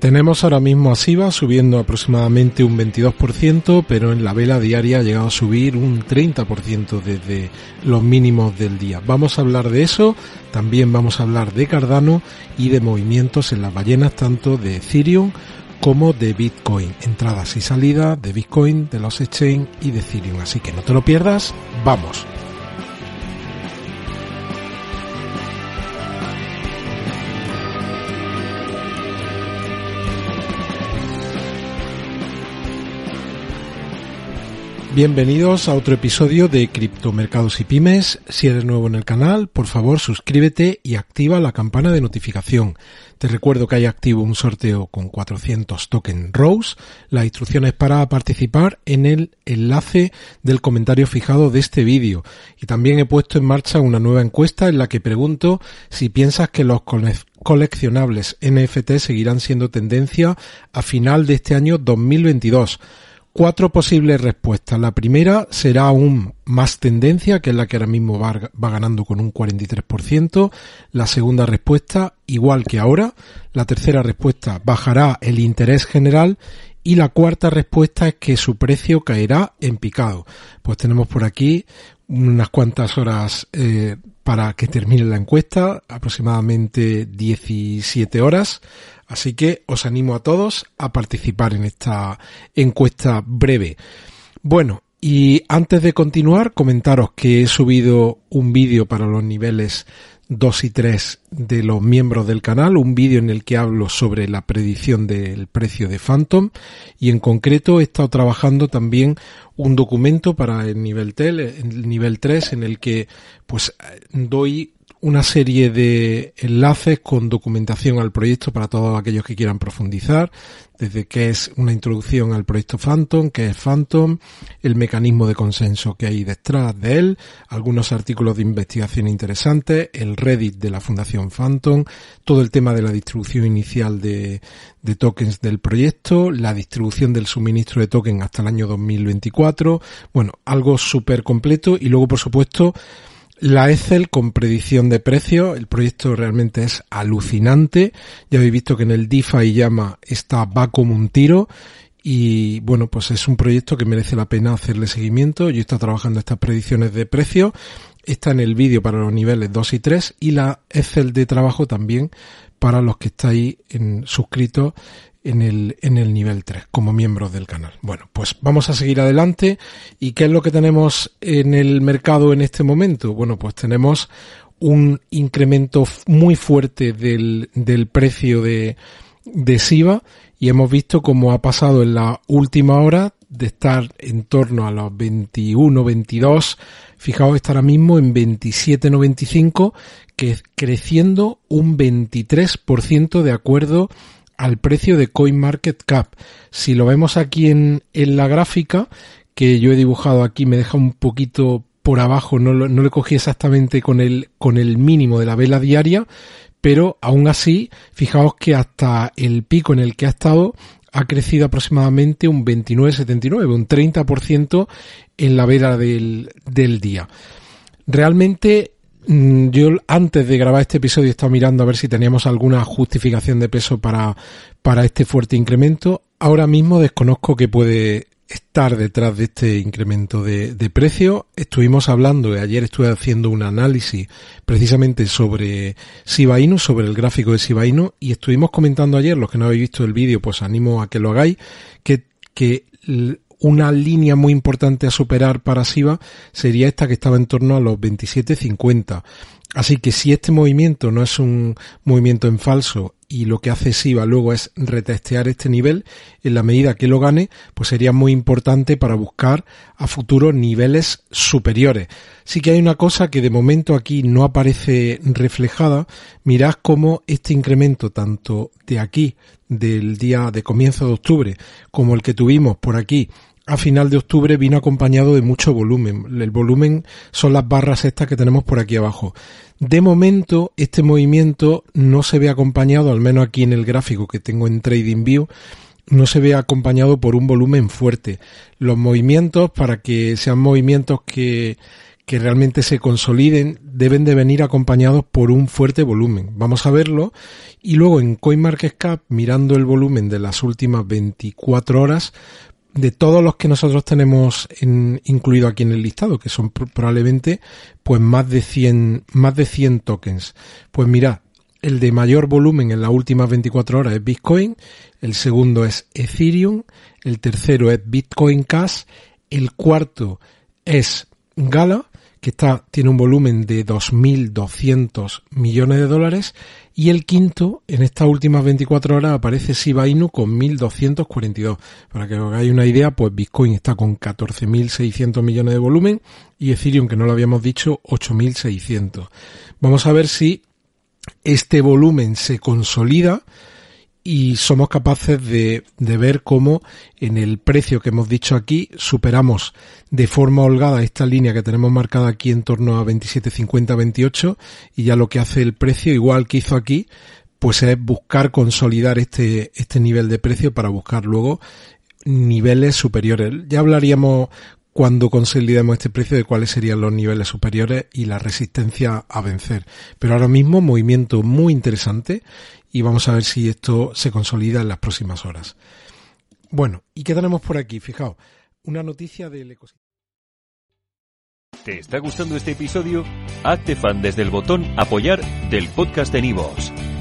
Tenemos ahora mismo a SIVA subiendo aproximadamente un 22%, pero en la vela diaria ha llegado a subir un 30% desde los mínimos del día. Vamos a hablar de eso, también vamos a hablar de Cardano y de movimientos en las ballenas tanto de Ethereum como de Bitcoin, entradas y salidas de Bitcoin, de los exchange y de Ethereum. Así que no te lo pierdas, vamos. Bienvenidos a otro episodio de Criptomercados y Pymes. Si eres nuevo en el canal, por favor suscríbete y activa la campana de notificación. Te recuerdo que hay activo un sorteo con 400 token Rose. Las instrucciones para participar en el enlace del comentario fijado de este vídeo. Y también he puesto en marcha una nueva encuesta en la que pregunto si piensas que los coleccionables NFT seguirán siendo tendencia a final de este año 2022 cuatro posibles respuestas. La primera será aún más tendencia, que es la que ahora mismo va, ganando con un 43%. La segunda respuesta, igual que ahora. La tercera respuesta, bajará el interés general. Y la cuarta respuesta es que su precio caerá en picado. Pues tenemos por aquí unas cuantas horas eh, para que termine la encuesta, aproximadamente 17 horas. Así que os animo a todos a participar en esta encuesta breve. Bueno, y antes de continuar, comentaros que he subido un vídeo para los niveles 2 y 3 de los miembros del canal, un vídeo en el que hablo sobre la predicción del precio de Phantom y en concreto he estado trabajando también un documento para el nivel, el nivel 3 en el que pues doy una serie de enlaces con documentación al proyecto para todos aquellos que quieran profundizar, desde qué es una introducción al proyecto Phantom, qué es Phantom, el mecanismo de consenso que hay detrás de él, algunos artículos de investigación interesantes, el Reddit de la Fundación Phantom, todo el tema de la distribución inicial de, de tokens del proyecto, la distribución del suministro de tokens hasta el año 2024, bueno, algo súper completo y luego por supuesto la Excel con predicción de precio, el proyecto realmente es alucinante. Ya habéis visto que en el DeFi llama está va como un tiro y bueno, pues es un proyecto que merece la pena hacerle seguimiento. Yo estoy trabajando estas predicciones de precio. Está en el vídeo para los niveles 2 y 3 y la Excel de trabajo también para los que estáis en, suscritos en el, en el nivel 3 como miembros del canal. Bueno, pues vamos a seguir adelante. ¿Y qué es lo que tenemos en el mercado en este momento? Bueno, pues tenemos un incremento muy fuerte del, del precio de, de SIVA y hemos visto cómo ha pasado en la última hora de estar en torno a los 21, 22, fijaos, está ahora mismo en 27,95, que es creciendo un 23% de acuerdo al precio de CoinMarketCap. Si lo vemos aquí en, en la gráfica, que yo he dibujado aquí, me deja un poquito por abajo, no, no le cogí exactamente con el, con el mínimo de la vela diaria, pero aún así, fijaos que hasta el pico en el que ha estado ha crecido aproximadamente un 29,79, un 30% en la vela del, del día. Realmente yo antes de grabar este episodio he estado mirando a ver si teníamos alguna justificación de peso para, para este fuerte incremento. Ahora mismo desconozco que puede estar detrás de este incremento de, de precio. Estuvimos hablando, y ayer estuve haciendo un análisis precisamente sobre Shiba sobre el gráfico de Shiba y estuvimos comentando ayer, los que no habéis visto el vídeo, pues animo a que lo hagáis, que, que una línea muy importante a superar para SIVA sería esta que estaba en torno a los 27.50. Así que si este movimiento no es un movimiento en falso y lo que hace SIVA luego es retestear este nivel, en la medida que lo gane, pues sería muy importante para buscar a futuro niveles superiores. Sí que hay una cosa que de momento aquí no aparece reflejada. Mirad cómo este incremento tanto de aquí, del día de comienzo de octubre, como el que tuvimos por aquí a final de octubre vino acompañado de mucho volumen. El volumen son las barras estas que tenemos por aquí abajo. De momento, este movimiento no se ve acompañado, al menos aquí en el gráfico que tengo en TradingView, no se ve acompañado por un volumen fuerte. Los movimientos, para que sean movimientos que, que realmente se consoliden, deben de venir acompañados por un fuerte volumen. Vamos a verlo. Y luego en CoinMarketCap, mirando el volumen de las últimas 24 horas, de todos los que nosotros tenemos en, incluido aquí en el listado, que son probablemente pues más de 100, más de 100 tokens. Pues mira, el de mayor volumen en las últimas 24 horas es Bitcoin, el segundo es Ethereum, el tercero es Bitcoin Cash, el cuarto es Gala, que está, tiene un volumen de 2.200 millones de dólares y el quinto, en estas últimas 24 horas, aparece Shiba Inu con 1.242. Para que os hagáis una idea, pues Bitcoin está con 14.600 millones de volumen y Ethereum, que no lo habíamos dicho, 8.600. Vamos a ver si este volumen se consolida y somos capaces de, de, ver cómo en el precio que hemos dicho aquí superamos de forma holgada esta línea que tenemos marcada aquí en torno a 27.50-28 y ya lo que hace el precio igual que hizo aquí pues es buscar consolidar este, este nivel de precio para buscar luego niveles superiores. Ya hablaríamos cuando consolidemos este precio de cuáles serían los niveles superiores y la resistencia a vencer. Pero ahora mismo movimiento muy interesante y vamos a ver si esto se consolida en las próximas horas. Bueno, ¿y qué tenemos por aquí? Fijaos, una noticia del ecosistema. ¿Te está gustando este episodio? Hazte fan desde el botón apoyar del podcast de Nivos.